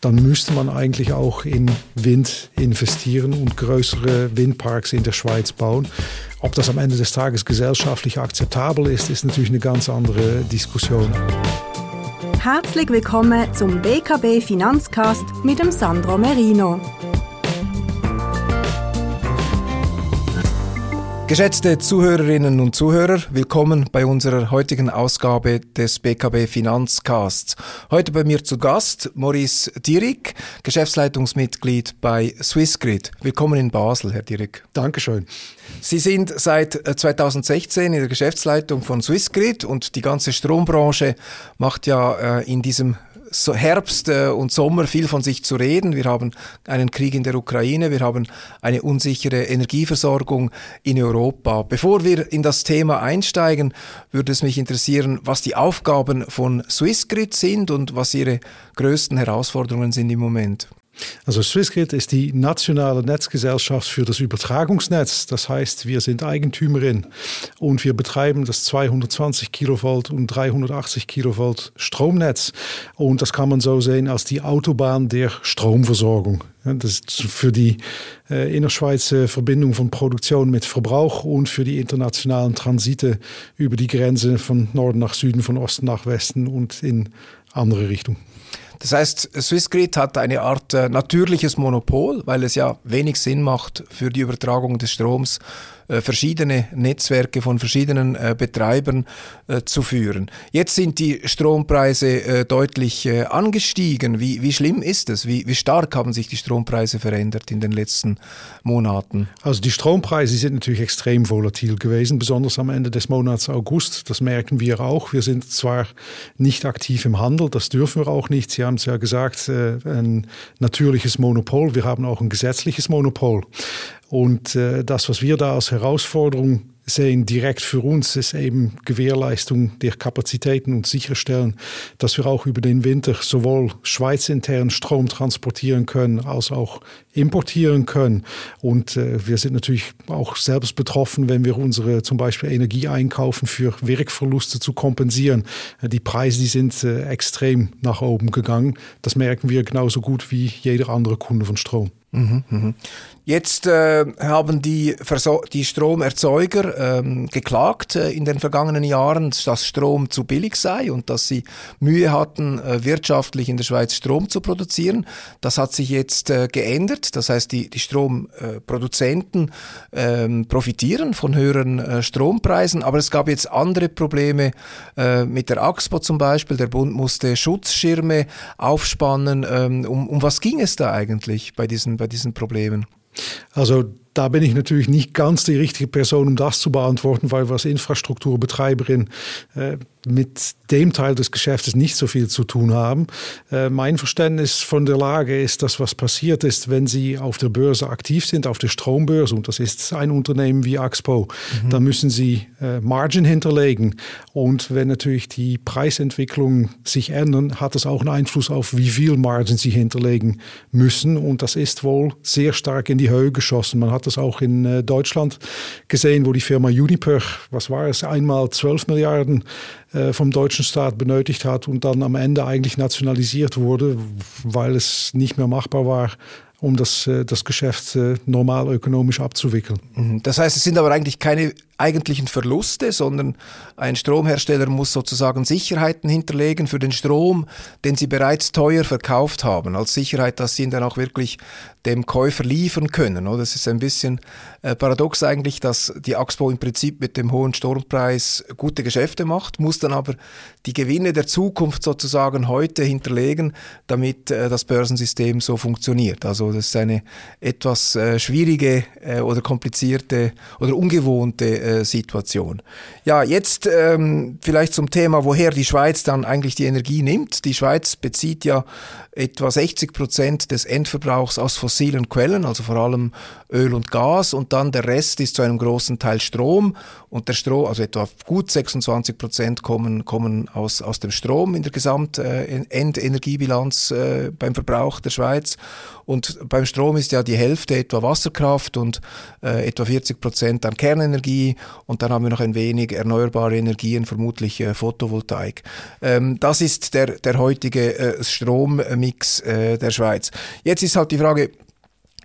dann müsste man eigentlich auch in Wind investieren und größere Windparks in der Schweiz bauen. Ob das am Ende des Tages gesellschaftlich akzeptabel ist, ist natürlich eine ganz andere Diskussion. Herzlich willkommen zum BKB Finanzcast mit dem Sandro Merino. Geschätzte Zuhörerinnen und Zuhörer, willkommen bei unserer heutigen Ausgabe des BKB Finanzcasts. Heute bei mir zu Gast Maurice Dierig, Geschäftsleitungsmitglied bei Swissgrid. Willkommen in Basel, Herr Dierig. Dankeschön. Sie sind seit 2016 in der Geschäftsleitung von Swissgrid und die ganze Strombranche macht ja äh, in diesem Herbst äh, und Sommer viel von sich zu reden. Wir haben einen Krieg in der Ukraine, wir haben eine unsichere Energieversorgung in Europa. Bevor wir in das Thema einsteigen, würde es mich interessieren, was die Aufgaben von Swissgrid sind und was ihre größten Herausforderungen sind im Moment. Also Swissgrid ist die nationale Netzgesellschaft für das Übertragungsnetz. Das heißt, wir sind Eigentümerin und wir betreiben das 220 Kilovolt und 380 Kilovolt Stromnetz. Und das kann man so sehen als die Autobahn der Stromversorgung. Das ist für die äh, innerschweizer Verbindung von Produktion mit Verbrauch und für die internationalen Transite über die Grenze von Norden nach Süden, von Osten nach Westen und in andere Richtungen. Das heißt, Swissgrid hat eine Art äh, natürliches Monopol, weil es ja wenig Sinn macht für die Übertragung des Stroms äh, verschiedene Netzwerke von verschiedenen äh, Betreibern äh, zu führen. Jetzt sind die Strompreise deutlich angestiegen. Wie, wie schlimm ist es? Wie, wie stark haben sich die Strompreise verändert in den letzten Monaten? Also die Strompreise sind natürlich extrem volatil gewesen, besonders am Ende des Monats August. Das merken wir auch. Wir sind zwar nicht aktiv im Handel, das dürfen wir auch nicht. Sie haben es ja gesagt, ein natürliches Monopol. Wir haben auch ein gesetzliches Monopol. Und äh, das, was wir da als Herausforderung sehen, direkt für uns, ist eben Gewährleistung der Kapazitäten und sicherstellen, dass wir auch über den Winter sowohl schweizintern Strom transportieren können, als auch importieren können. Und äh, wir sind natürlich auch selbst betroffen, wenn wir unsere zum Beispiel Energie einkaufen, für Wirkverluste zu kompensieren. Äh, die Preise, die sind äh, extrem nach oben gegangen. Das merken wir genauso gut wie jeder andere Kunde von Strom. Mhm, mhm. Jetzt äh, haben die, Verso die Stromerzeuger ähm, geklagt äh, in den vergangenen Jahren, dass Strom zu billig sei und dass sie Mühe hatten, äh, wirtschaftlich in der Schweiz Strom zu produzieren. Das hat sich jetzt äh, geändert. Das heißt, die, die Stromproduzenten ähm, profitieren von höheren äh, Strompreisen. Aber es gab jetzt andere Probleme äh, mit der AXPO zum Beispiel. Der Bund musste Schutzschirme aufspannen. Ähm, um, um was ging es da eigentlich bei diesen, bei diesen Problemen? Also da bin ich natürlich nicht ganz die richtige Person, um das zu beantworten, weil wir als Infrastrukturbetreiberin äh, mit dem Teil des Geschäftes nicht so viel zu tun haben. Äh, mein Verständnis von der Lage ist, dass was passiert ist, wenn Sie auf der Börse aktiv sind, auf der Strombörse, und das ist ein Unternehmen wie Axpo, mhm. dann müssen Sie äh, Margin hinterlegen. Und wenn natürlich die Preisentwicklungen sich ändern, hat das auch einen Einfluss auf, wie viel Margin Sie hinterlegen müssen. Und das ist wohl sehr stark in die Höhe geschossen. Man hat das auch in äh, Deutschland gesehen, wo die Firma Uniper, was war es, einmal 12 Milliarden äh, vom deutschen Staat benötigt hat und dann am Ende eigentlich nationalisiert wurde, weil es nicht mehr machbar war, um das, äh, das Geschäft normal ökonomisch abzuwickeln. Mhm. Das heißt, es sind aber eigentlich keine eigentlichen Verluste, sondern ein Stromhersteller muss sozusagen Sicherheiten hinterlegen für den Strom, den sie bereits teuer verkauft haben, als Sicherheit, dass sie ihn dann auch wirklich dem Käufer liefern können. Das ist ein bisschen äh, paradox eigentlich, dass die Axpo im Prinzip mit dem hohen Strompreis gute Geschäfte macht, muss dann aber die Gewinne der Zukunft sozusagen heute hinterlegen, damit äh, das Börsensystem so funktioniert. Also das ist eine etwas äh, schwierige oder komplizierte oder ungewohnte äh, Situation. Ja, jetzt ähm, vielleicht zum Thema, woher die Schweiz dann eigentlich die Energie nimmt. Die Schweiz bezieht ja etwa 60 Prozent des Endverbrauchs aus fossilen Quellen, also vor allem Öl und Gas, und dann der Rest ist zu einem großen Teil Strom. Und der Strom, also etwa gut 26 Prozent kommen, kommen aus, aus dem Strom in der Gesamtendenergiebilanz äh, äh, beim Verbrauch der Schweiz. Und beim Strom ist ja die Hälfte etwa Wasserkraft und äh, etwa 40 Prozent an Kernenergie und dann haben wir noch ein wenig erneuerbare Energien, vermutlich äh, Photovoltaik. Ähm, das ist der, der heutige äh, Strommix äh, der Schweiz. Jetzt ist halt die Frage,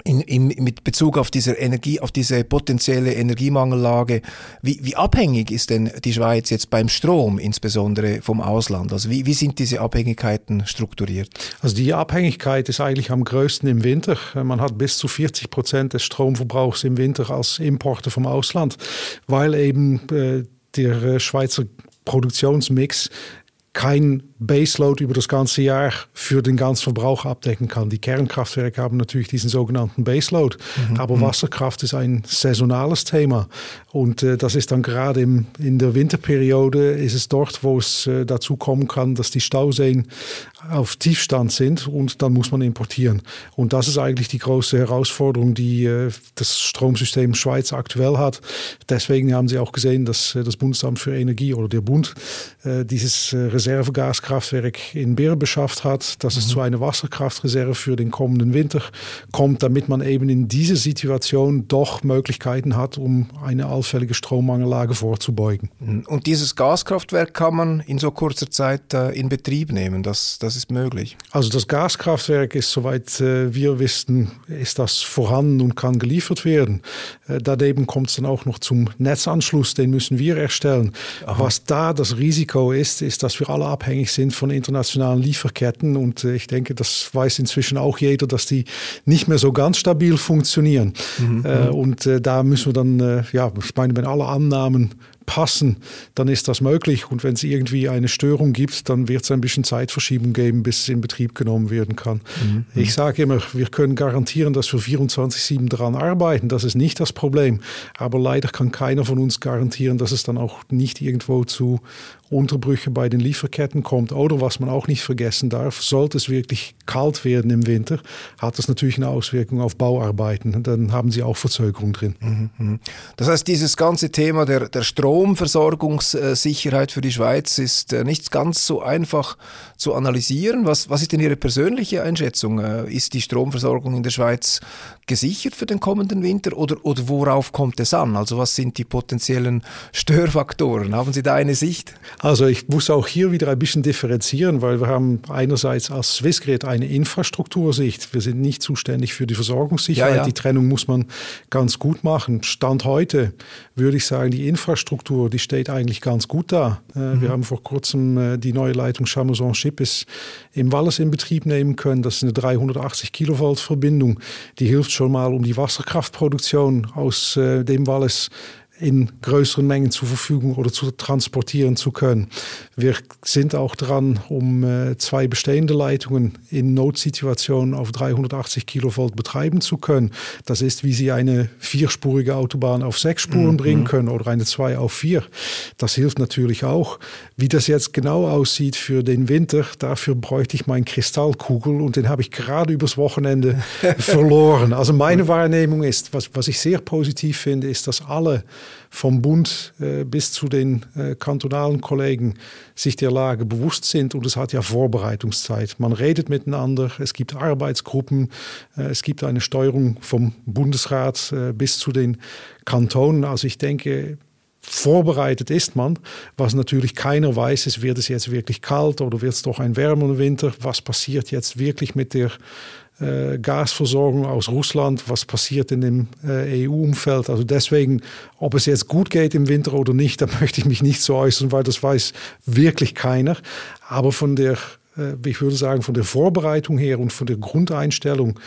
in, in, mit Bezug auf diese Energie, auf diese potenzielle Energiemangellage, wie, wie abhängig ist denn die Schweiz jetzt beim Strom, insbesondere vom Ausland? Also wie, wie sind diese Abhängigkeiten strukturiert? Also die Abhängigkeit ist eigentlich am größten im Winter. Man hat bis zu 40 Prozent des Stromverbrauchs im Winter als Importe vom Ausland, weil eben äh, der Schweizer Produktionsmix kein Baseload über das ganze Jahr für den ganzen Verbrauch abdecken kann. Die Kernkraftwerke haben natürlich diesen sogenannten Baseload, mhm. aber mhm. Wasserkraft ist ein saisonales Thema und äh, das ist dann gerade im, in der Winterperiode ist es dort, wo es äh, dazu kommen kann, dass die Stauseen auf Tiefstand sind und dann muss man importieren. Und das ist eigentlich die große Herausforderung, die äh, das Stromsystem Schweiz aktuell hat. Deswegen haben Sie auch gesehen, dass äh, das Bundesamt für Energie oder der Bund äh, dieses Reservegaskraftwerk in Beer beschafft hat, dass mhm. es zu einer Wasserkraftreserve für den kommenden Winter kommt, damit man eben in dieser Situation doch Möglichkeiten hat, um eine allfällige Strommangellage vorzubeugen. Und dieses Gaskraftwerk kann man in so kurzer Zeit in Betrieb nehmen. Das, das das ist möglich? Also das Gaskraftwerk ist, soweit äh, wir wissen, ist das vorhanden und kann geliefert werden. Äh, daneben kommt es dann auch noch zum Netzanschluss, den müssen wir erstellen. Aha. Was da das Risiko ist, ist, dass wir alle abhängig sind von internationalen Lieferketten und äh, ich denke, das weiß inzwischen auch jeder, dass die nicht mehr so ganz stabil funktionieren. Mhm. Äh, mhm. und äh, da müssen wir dann, ja, ich meine, wenn alle Annahmen passen, dann ist das möglich. Und wenn es irgendwie eine Störung gibt, dann wird es ein bisschen Zeitverschiebung geben, bis es in Betrieb genommen werden kann. Mhm. Ich sage immer, wir können garantieren, dass wir 24-7 daran arbeiten. Das ist nicht das Problem. Aber leider kann keiner von uns garantieren, dass es dann auch nicht irgendwo zu Unterbrüche bei den Lieferketten kommt. Oder was man auch nicht vergessen darf, sollte es wirklich kalt werden im Winter, hat das natürlich eine Auswirkung auf Bauarbeiten. Dann haben sie auch Verzögerung drin. Mhm, mhm. Das heißt, dieses ganze Thema der, der Stromversorgungssicherheit für die Schweiz ist äh, nicht ganz so einfach zu analysieren. Was, was ist denn Ihre persönliche Einschätzung? Äh, ist die Stromversorgung in der Schweiz gesichert für den kommenden Winter oder, oder worauf kommt es an? Also was sind die potenziellen Störfaktoren? Haben Sie da eine Sicht? Also ich muss auch hier wieder ein bisschen differenzieren, weil wir haben einerseits als Swissgrid eine Infrastruktursicht. Wir sind nicht zuständig für die Versorgungssicherheit. Ja, ja. Die Trennung muss man ganz gut machen. Stand heute würde ich sagen, die Infrastruktur, die steht eigentlich ganz gut da. Äh, mhm. Wir haben vor kurzem äh, die neue Leitung Chamoison-Schippes im Wallis in Betrieb nehmen können. Das ist eine 380 Kilovolt Verbindung. Die hilft schon mal, um die Wasserkraftproduktion aus äh, dem Wallis in größeren Mengen zur Verfügung oder zu transportieren zu können. Wir sind auch dran, um äh, zwei bestehende Leitungen in Notsituationen auf 380 Kilovolt betreiben zu können. Das ist, wie Sie eine vierspurige Autobahn auf sechs Spuren mhm. bringen können oder eine zwei auf vier. Das hilft natürlich auch. Wie das jetzt genau aussieht für den Winter, dafür bräuchte ich meinen Kristallkugel und den habe ich gerade übers Wochenende verloren. Also meine Wahrnehmung ist, was, was ich sehr positiv finde, ist, dass alle vom Bund äh, bis zu den äh, kantonalen Kollegen sich der Lage bewusst sind und es hat ja Vorbereitungszeit. Man redet miteinander, es gibt Arbeitsgruppen, äh, es gibt eine Steuerung vom Bundesrat äh, bis zu den Kantonen. Also ich denke, vorbereitet ist man. Was natürlich keiner weiß, ist, wird es jetzt wirklich kalt oder wird es doch ein wärmer Winter? Was passiert jetzt wirklich mit der äh, Gasversorgung aus Russland, was passiert in dem äh, EU-Umfeld. Also deswegen, ob es jetzt gut geht im Winter oder nicht, da möchte ich mich nicht so äußern, weil das weiß wirklich keiner. Aber von der äh, ich würde sagen, von der Vorbereitung her und von der Grundeinstellung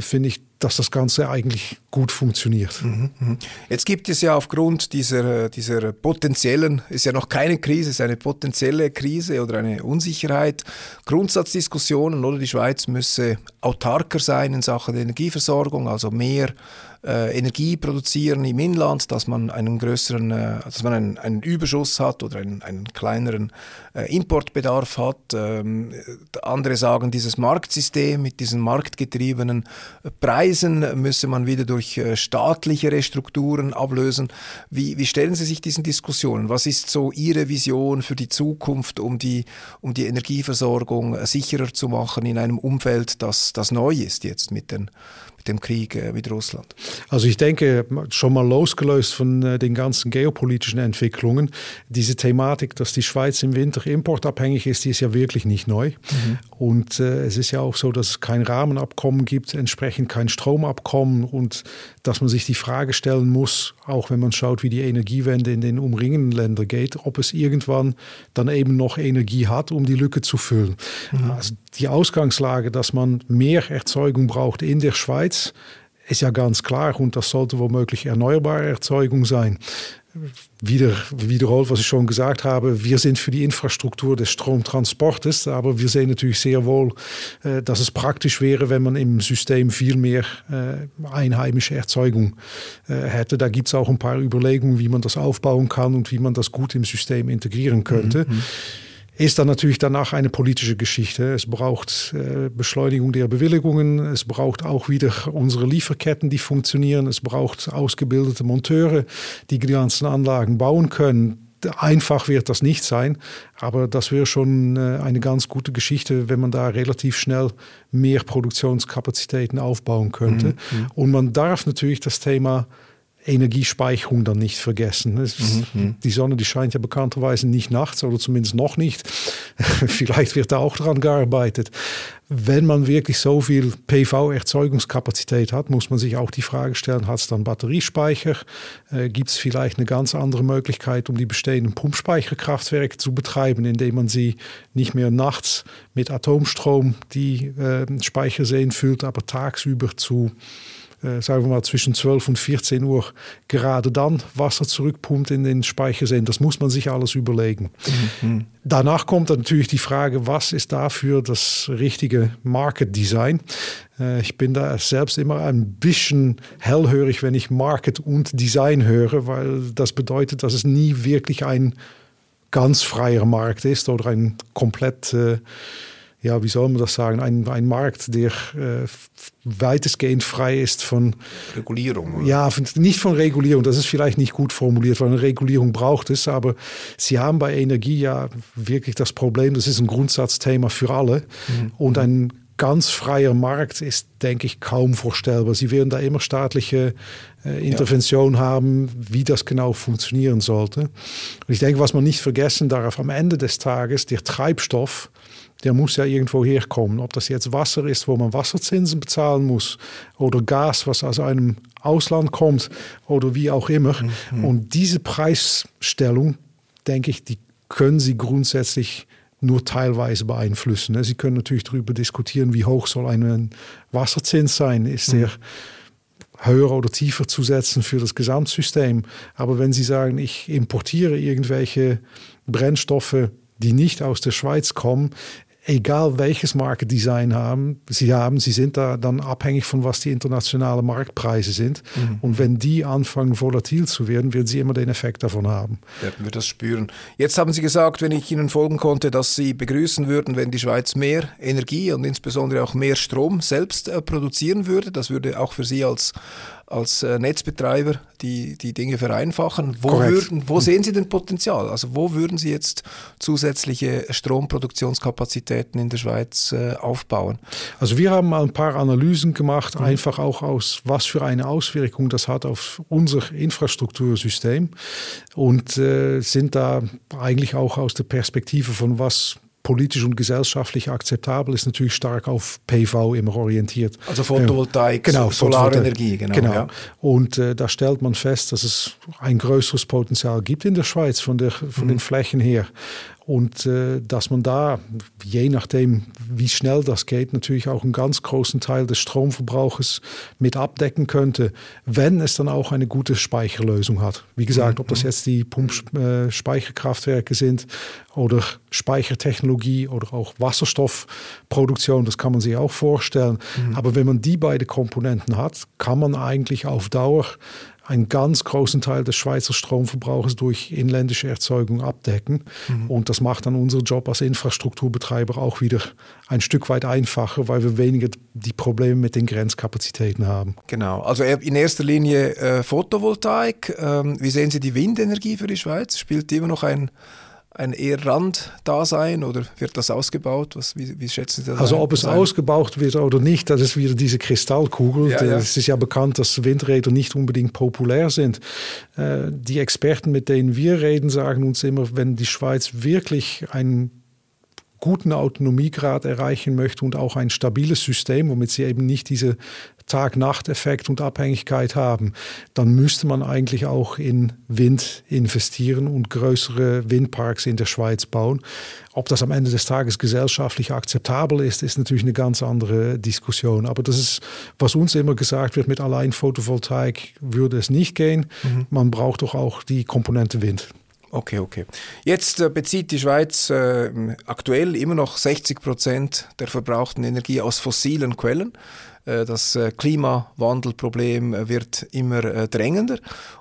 finde ich, dass das Ganze eigentlich gut funktioniert. Mhm, mhm. Jetzt gibt es ja aufgrund dieser, dieser potenziellen, ist ja noch keine Krise, ist eine potenzielle Krise oder eine Unsicherheit, Grundsatzdiskussionen, oder die Schweiz müsse autarker sein in Sachen Energieversorgung, also mehr äh, Energie produzieren im Inland, dass man einen größeren, äh, dass man einen, einen, Überschuss hat oder einen, einen kleineren äh, Importbedarf hat. Ähm, andere sagen, dieses Marktsystem mit diesen marktgetriebenen Preisen müsse man wieder durch äh, staatlichere Strukturen ablösen. Wie, wie stellen Sie sich diesen Diskussionen? Was ist so Ihre Vision für die Zukunft, um die, um die Energieversorgung sicherer zu machen in einem Umfeld, das, das neu ist jetzt mit den dem Krieg äh, mit Russland? Also ich denke, schon mal losgelöst von äh, den ganzen geopolitischen Entwicklungen, diese Thematik, dass die Schweiz im Winter importabhängig ist, die ist ja wirklich nicht neu. Mhm. Und äh, es ist ja auch so, dass es kein Rahmenabkommen gibt, entsprechend kein Stromabkommen und dass man sich die Frage stellen muss, auch wenn man schaut, wie die Energiewende in den umringenden Ländern geht, ob es irgendwann dann eben noch Energie hat, um die Lücke zu füllen. Mhm. Also die Ausgangslage, dass man mehr Erzeugung braucht in der Schweiz, ist ja ganz klar und das sollte womöglich erneuerbare Erzeugung sein. Wieder, wiederholt, was ich schon gesagt habe, wir sind für die Infrastruktur des Stromtransportes, aber wir sehen natürlich sehr wohl, äh, dass es praktisch wäre, wenn man im System viel mehr äh, einheimische Erzeugung äh, hätte. Da gibt es auch ein paar Überlegungen, wie man das aufbauen kann und wie man das gut im System integrieren könnte. Mhm ist dann natürlich danach eine politische Geschichte. Es braucht äh, Beschleunigung der Bewilligungen, es braucht auch wieder unsere Lieferketten, die funktionieren, es braucht ausgebildete Monteure, die die ganzen Anlagen bauen können. Einfach wird das nicht sein, aber das wäre schon äh, eine ganz gute Geschichte, wenn man da relativ schnell mehr Produktionskapazitäten aufbauen könnte. Mhm. mhm. Und man darf natürlich das Thema Energiespeicherung dann nicht vergessen. Mhm, mhm. Die Sonne, die scheint ja bekannterweise nicht nachts oder zumindest noch nicht. Vielleicht wird da auch daran gearbeitet. Wenn man wirklich so viel PV-Erzeugungskapazität hat, muss man sich auch die Frage stellen, hat es dann Batteriespeicher? Äh, Gibt es vielleicht eine ganz andere Möglichkeit, um die bestehenden Pumpspeicherkraftwerke zu betreiben, indem man sie nicht mehr nachts mit Atomstrom die äh, Speicherseen füllt, aber tagsüber zu äh, sagen wir mal, zwischen 12 und 14 Uhr gerade dann Wasser zurückpumpt in den Speicherseen. Das muss man sich alles überlegen. Mhm. Danach kommt natürlich die Frage, was ist dafür das richtige Market Design? Äh, ich bin da selbst immer ein bisschen hellhörig, wenn ich Market und Design höre, weil das bedeutet, dass es nie wirklich ein ganz freier Markt ist oder ein komplett äh, ja, wie soll man das sagen, ein, ein Markt, der äh, weitestgehend frei ist von Regulierung. Oder? Ja, nicht von Regulierung, das ist vielleicht nicht gut formuliert, weil eine Regulierung braucht es, aber Sie haben bei Energie ja wirklich das Problem, das ist ein Grundsatzthema für alle mhm. und ein ganz freier Markt ist, denke ich, kaum vorstellbar. Sie werden da immer staatliche äh, Intervention ja. haben, wie das genau funktionieren sollte. Und ich denke, was man nicht vergessen darf, am Ende des Tages, der Treibstoff, der muss ja irgendwo herkommen. Ob das jetzt Wasser ist, wo man Wasserzinsen bezahlen muss, oder Gas, was aus einem Ausland kommt, oder wie auch immer. Mhm. Und diese Preisstellung, denke ich, die können Sie grundsätzlich nur teilweise beeinflussen. Sie können natürlich darüber diskutieren, wie hoch soll ein Wasserzins sein. Ist der mhm. höher oder tiefer zu setzen für das Gesamtsystem? Aber wenn Sie sagen, ich importiere irgendwelche Brennstoffe, die nicht aus der Schweiz kommen, egal welches Marktdesign haben, sie haben, sie sind da dann abhängig von was die internationalen Marktpreise sind. Mhm. Und wenn die anfangen volatil zu werden, werden sie immer den Effekt davon haben. Werden wir das spüren. Jetzt haben Sie gesagt, wenn ich Ihnen folgen konnte, dass Sie begrüßen würden, wenn die Schweiz mehr Energie und insbesondere auch mehr Strom selbst äh, produzieren würde. Das würde auch für Sie als als äh, Netzbetreiber die, die Dinge vereinfachen. Wo, würden, wo sehen Sie denn Potenzial? Also wo würden Sie jetzt zusätzliche Stromproduktionskapazitäten in der Schweiz äh, aufbauen? Also wir haben mal ein paar Analysen gemacht, mhm. einfach auch aus, was für eine Auswirkung das hat auf unser Infrastruktursystem und äh, sind da eigentlich auch aus der Perspektive von was politisch und gesellschaftlich akzeptabel ist, natürlich stark auf PV immer orientiert. Also Photovoltaik, genau, Solarenergie, genau. genau. Ja. Und äh, da stellt man fest, dass es ein größeres Potenzial gibt in der Schweiz von, der, von mhm. den Flächen her. Und äh, dass man da, je nachdem, wie schnell das geht, natürlich auch einen ganz großen Teil des Stromverbrauches mit abdecken könnte, wenn es dann auch eine gute Speicherlösung hat. Wie gesagt, ob das mhm. jetzt die Pumpspeicherkraftwerke äh, sind oder Speichertechnologie oder auch Wasserstoffproduktion, das kann man sich auch vorstellen. Mhm. Aber wenn man die beiden Komponenten hat, kann man eigentlich auf Dauer einen ganz großen Teil des Schweizer Stromverbrauchs durch inländische Erzeugung abdecken. Mhm. Und das macht dann unseren Job als Infrastrukturbetreiber auch wieder ein Stück weit einfacher, weil wir weniger die Probleme mit den Grenzkapazitäten haben. Genau, also in erster Linie äh, Photovoltaik. Ähm, wie sehen Sie die Windenergie für die Schweiz? Spielt die immer noch ein ein eher Randdasein oder wird das ausgebaut? Was, wie, wie schätzen Sie das? Also ob es ein? ausgebaut wird oder nicht, das ist wieder diese Kristallkugel. Ja, ja. Es ist ja bekannt, dass Windräder nicht unbedingt populär sind. Äh, die Experten, mit denen wir reden, sagen uns immer, wenn die Schweiz wirklich ein guten Autonomiegrad erreichen möchte und auch ein stabiles System, womit sie eben nicht diese Tag-Nacht-Effekt und Abhängigkeit haben, dann müsste man eigentlich auch in Wind investieren und größere Windparks in der Schweiz bauen. Ob das am Ende des Tages gesellschaftlich akzeptabel ist, ist natürlich eine ganz andere Diskussion. Aber das ist, was uns immer gesagt wird, mit allein Photovoltaik würde es nicht gehen. Mhm. Man braucht doch auch die Komponente Wind. Okay, okay. Jetzt äh, bezieht die Schweiz äh, aktuell immer noch 60 Prozent der verbrauchten Energie aus fossilen Quellen. Äh, das äh, Klimawandelproblem äh, wird immer drängender.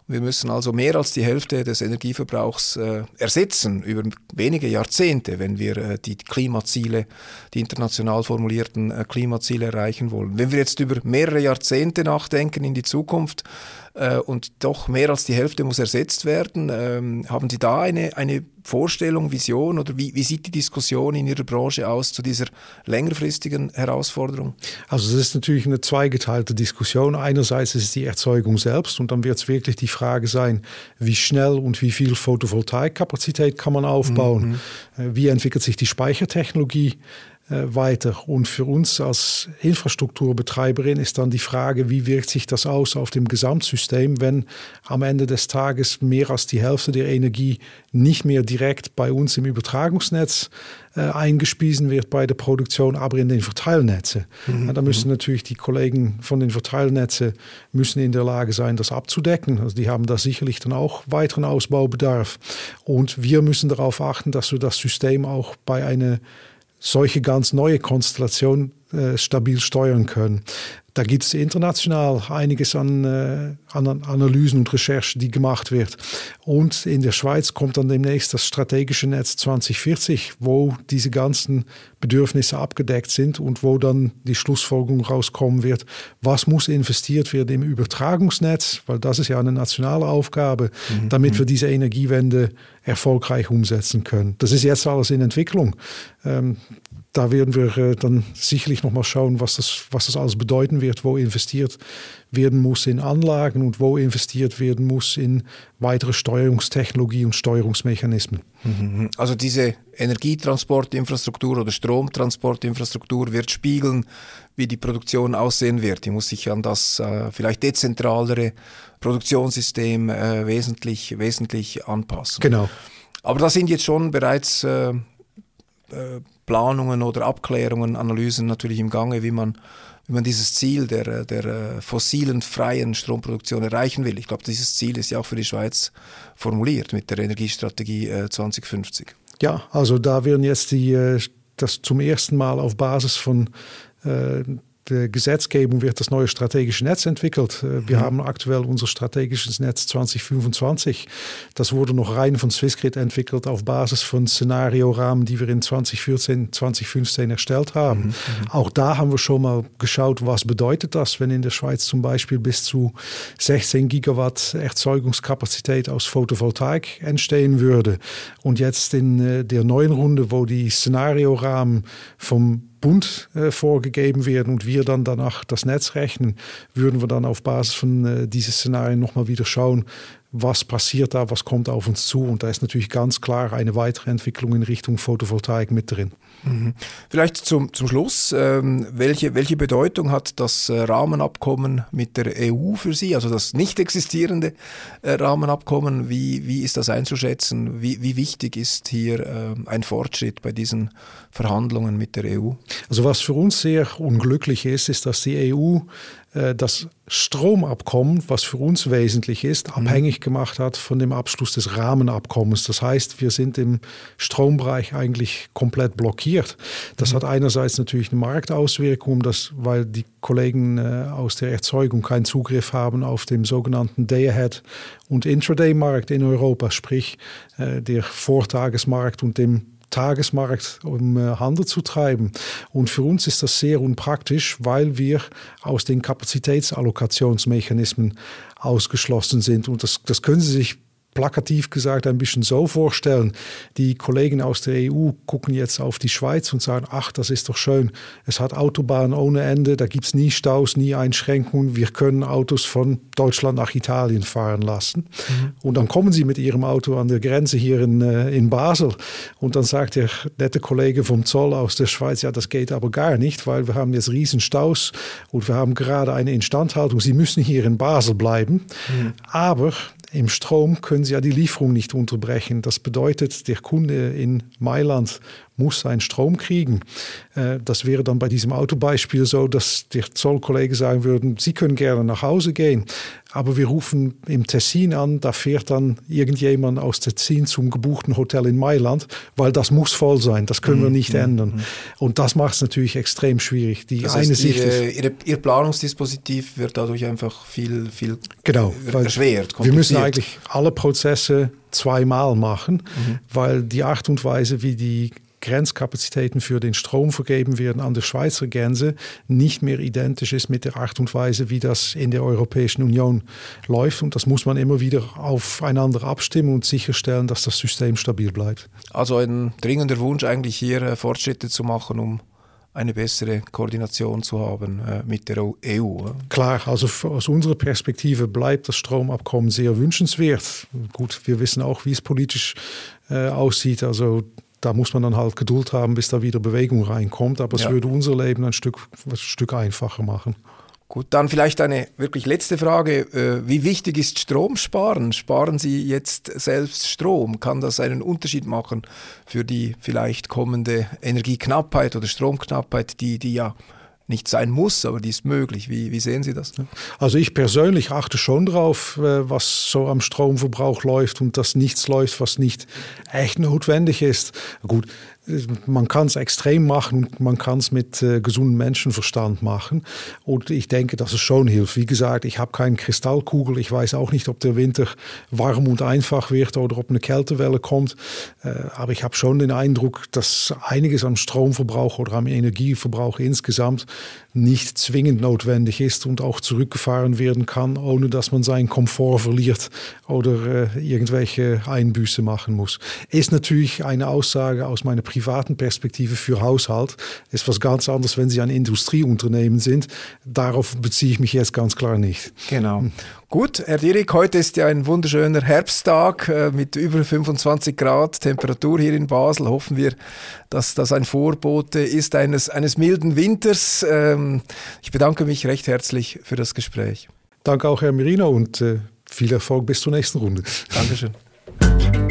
Wir müssen also mehr als die Hälfte des Energieverbrauchs ersetzen über wenige Jahrzehnte, wenn wir die Klimaziele, die international formulierten Klimaziele erreichen wollen. Wenn wir jetzt über mehrere Jahrzehnte nachdenken in die Zukunft, und doch mehr als die Hälfte muss ersetzt werden. Ähm, haben Sie da eine, eine Vorstellung, Vision oder wie, wie sieht die Diskussion in Ihrer Branche aus zu dieser längerfristigen Herausforderung? Also das ist natürlich eine zweigeteilte Diskussion. Einerseits ist es die Erzeugung selbst und dann wird es wirklich die Frage sein, wie schnell und wie viel Photovoltaikkapazität kann man aufbauen? Mhm. Äh, wie entwickelt sich die Speichertechnologie? Äh, weiter. Und für uns als Infrastrukturbetreiberin ist dann die Frage, wie wirkt sich das aus auf dem Gesamtsystem, wenn am Ende des Tages mehr als die Hälfte der Energie nicht mehr direkt bei uns im Übertragungsnetz äh, eingespiesen wird bei der Produktion, aber in den Verteilnetze. Mhm. Ja, da müssen mhm. natürlich die Kollegen von den Verteilnetzen müssen in der Lage sein, das abzudecken. Also die haben da sicherlich dann auch weiteren Ausbaubedarf. Und wir müssen darauf achten, dass wir das System auch bei einer solche ganz neue Konstellation äh, stabil steuern können. Da gibt es international einiges an, äh, an, Analysen und Recherchen, die gemacht wird. Und in der Schweiz kommt dann demnächst das strategische Netz 2040, wo diese ganzen Bedürfnisse abgedeckt sind und wo dann die Schlussfolgerung rauskommen wird, was muss investiert werden im Übertragungsnetz, weil das ist ja eine nationale Aufgabe, mhm. damit wir diese Energiewende erfolgreich umsetzen können. Das ist jetzt alles in Entwicklung. Ähm, da werden wir äh, dann sicherlich noch mal schauen, was das, was das alles bedeuten wird, wo investiert werden muss in Anlagen und wo investiert werden muss in weitere Steuerungstechnologie und Steuerungsmechanismen. Mhm. Also diese Energietransportinfrastruktur oder Stromtransportinfrastruktur wird spiegeln, wie die Produktion aussehen wird. Die muss sich an das äh, vielleicht dezentralere Produktionssystem äh, wesentlich, wesentlich anpassen. Genau. Aber da sind jetzt schon bereits äh, äh Planungen oder Abklärungen, Analysen natürlich im Gange, wie man, wie man dieses Ziel der, der äh, fossilen freien Stromproduktion erreichen will. Ich glaube, dieses Ziel ist ja auch für die Schweiz formuliert mit der Energiestrategie 2050. Äh, ja, also da werden jetzt die, äh, das zum ersten Mal auf Basis von der Gesetzgebung wird das neue strategische Netz entwickelt. Äh, wir mhm. haben aktuell unser strategisches Netz 2025. Das wurde noch rein von Swissgrid entwickelt auf Basis von Szenariorahmen, die wir in 2014, 2015 erstellt haben. Mhm. mhm. Auch da haben wir schon mal geschaut, was bedeutet das, wenn in der Schweiz zum Beispiel bis zu 16 Gigawatt Erzeugungskapazität aus Photovoltaik entstehen würde. Und jetzt in äh, der neuen Runde, wo die Szenariorahmen vom Bund äh, vorgegeben werden und wir dann danach das Netz rechnen, würden wir dann auf Basis von äh, diesen Szenarien nochmal wieder schauen, was passiert da, was kommt auf uns zu. Und da ist natürlich ganz klar eine weitere Entwicklung in Richtung Photovoltaik mit drin. Mhm. Vielleicht zum, zum Schluss, ähm, welche, welche Bedeutung hat das äh, Rahmenabkommen mit der EU für Sie, also das nicht existierende äh, Rahmenabkommen? Wie, wie ist das einzuschätzen? Wie, wie wichtig ist hier äh, ein Fortschritt bei diesen Verhandlungen mit der EU? Also was für uns sehr unglücklich ist, ist, dass die EU das Stromabkommen, was für uns wesentlich ist, mhm. abhängig gemacht hat von dem Abschluss des Rahmenabkommens. Das heißt, wir sind im Strombereich eigentlich komplett blockiert. Das mhm. hat einerseits natürlich eine Marktauswirkung, das, weil die Kollegen äh, aus der Erzeugung keinen Zugriff haben auf den sogenannten Day-Ahead- und Intraday-Markt in Europa, sprich äh, der Vortagesmarkt und dem Tagesmarkt, um äh, Handel zu treiben. Und für uns ist das sehr unpraktisch, weil wir aus den Kapazitätsallokationsmechanismen ausgeschlossen sind. Und das, das können Sie sich plakativ gesagt ein bisschen so vorstellen. Die Kollegen aus der EU gucken jetzt auf die Schweiz und sagen, ach, das ist doch schön. Es hat Autobahnen ohne Ende, da gibt es nie Staus, nie Einschränkungen. Wir können Autos von Deutschland nach Italien fahren lassen. Mhm. Und dann kommen sie mit ihrem Auto an der Grenze hier in, äh, in Basel. Und dann sagt der nette Kollege vom Zoll aus der Schweiz, ja, das geht aber gar nicht, weil wir haben jetzt riesen Staus und wir haben gerade eine Instandhaltung. Sie müssen hier in Basel bleiben. Mhm. Aber im Strom können Sie ja die Lieferung nicht unterbrechen. Das bedeutet, der Kunde in Mailand muss seinen Strom kriegen. Äh, das wäre dann bei diesem Autobeispiel so, dass der Zollkollege sagen würden, Sie können gerne nach Hause gehen, aber wir rufen im Tessin an, da fährt dann irgendjemand aus Tessin zum gebuchten Hotel in Mailand, weil das muss voll sein, das können wir mhm. nicht mhm. ändern. Mhm. Und das macht es natürlich extrem schwierig. Die das heißt, eine Sicht ihre, ihre, Ihr Planungsdispositiv wird dadurch einfach viel, viel genau, erschwert. Wir müssen eigentlich alle Prozesse zweimal machen, mhm. weil die Art und Weise, wie die Grenzkapazitäten für den Strom vergeben werden an der Schweizer Grenze, nicht mehr identisch ist mit der Art und Weise, wie das in der Europäischen Union läuft. Und das muss man immer wieder aufeinander abstimmen und sicherstellen, dass das System stabil bleibt. Also ein dringender Wunsch eigentlich hier äh, Fortschritte zu machen, um eine bessere Koordination zu haben äh, mit der EU. Klar, also aus unserer Perspektive bleibt das Stromabkommen sehr wünschenswert. Gut, wir wissen auch, wie es politisch äh, aussieht. Also da muss man dann halt Geduld haben, bis da wieder Bewegung reinkommt. Aber es ja. würde unser Leben ein Stück, ein Stück einfacher machen. Gut, dann vielleicht eine wirklich letzte Frage. Äh, wie wichtig ist Stromsparen? Sparen Sie jetzt selbst Strom? Kann das einen Unterschied machen für die vielleicht kommende Energieknappheit oder Stromknappheit, die, die ja nicht sein muss, aber die ist möglich. Wie, wie sehen Sie das? Also ich persönlich achte schon drauf, äh, was so am Stromverbrauch läuft und dass nichts läuft, was nicht echt notwendig ist. Gut, man kann es extrem machen und man kann es mit äh, gesundem Menschenverstand machen. Und ich denke, dass es schon hilft. Wie gesagt, ich habe keine Kristallkugel. Ich weiß auch nicht, ob der Winter warm und einfach wird oder ob eine Kältewelle kommt. Äh, aber ich habe schon den Eindruck, dass einiges am Stromverbrauch oder am Energieverbrauch insgesamt nicht zwingend notwendig ist und auch zurückgefahren werden kann, ohne dass man seinen Komfort verliert oder äh, irgendwelche Einbüße machen muss. Ist natürlich eine Aussage aus meiner privaten Perspektive für Haushalt. Ist was ganz anderes, wenn Sie ein Industrieunternehmen sind. Darauf beziehe ich mich jetzt ganz klar nicht. Genau. Gut, Herr Dierig, heute ist ja ein wunderschöner Herbsttag äh, mit über 25 Grad Temperatur hier in Basel. Hoffen wir, dass das ein Vorbote ist eines, eines milden Winters. Ähm, ich bedanke mich recht herzlich für das Gespräch. Danke auch, Herr Merino, und äh, viel Erfolg bis zur nächsten Runde. Dankeschön.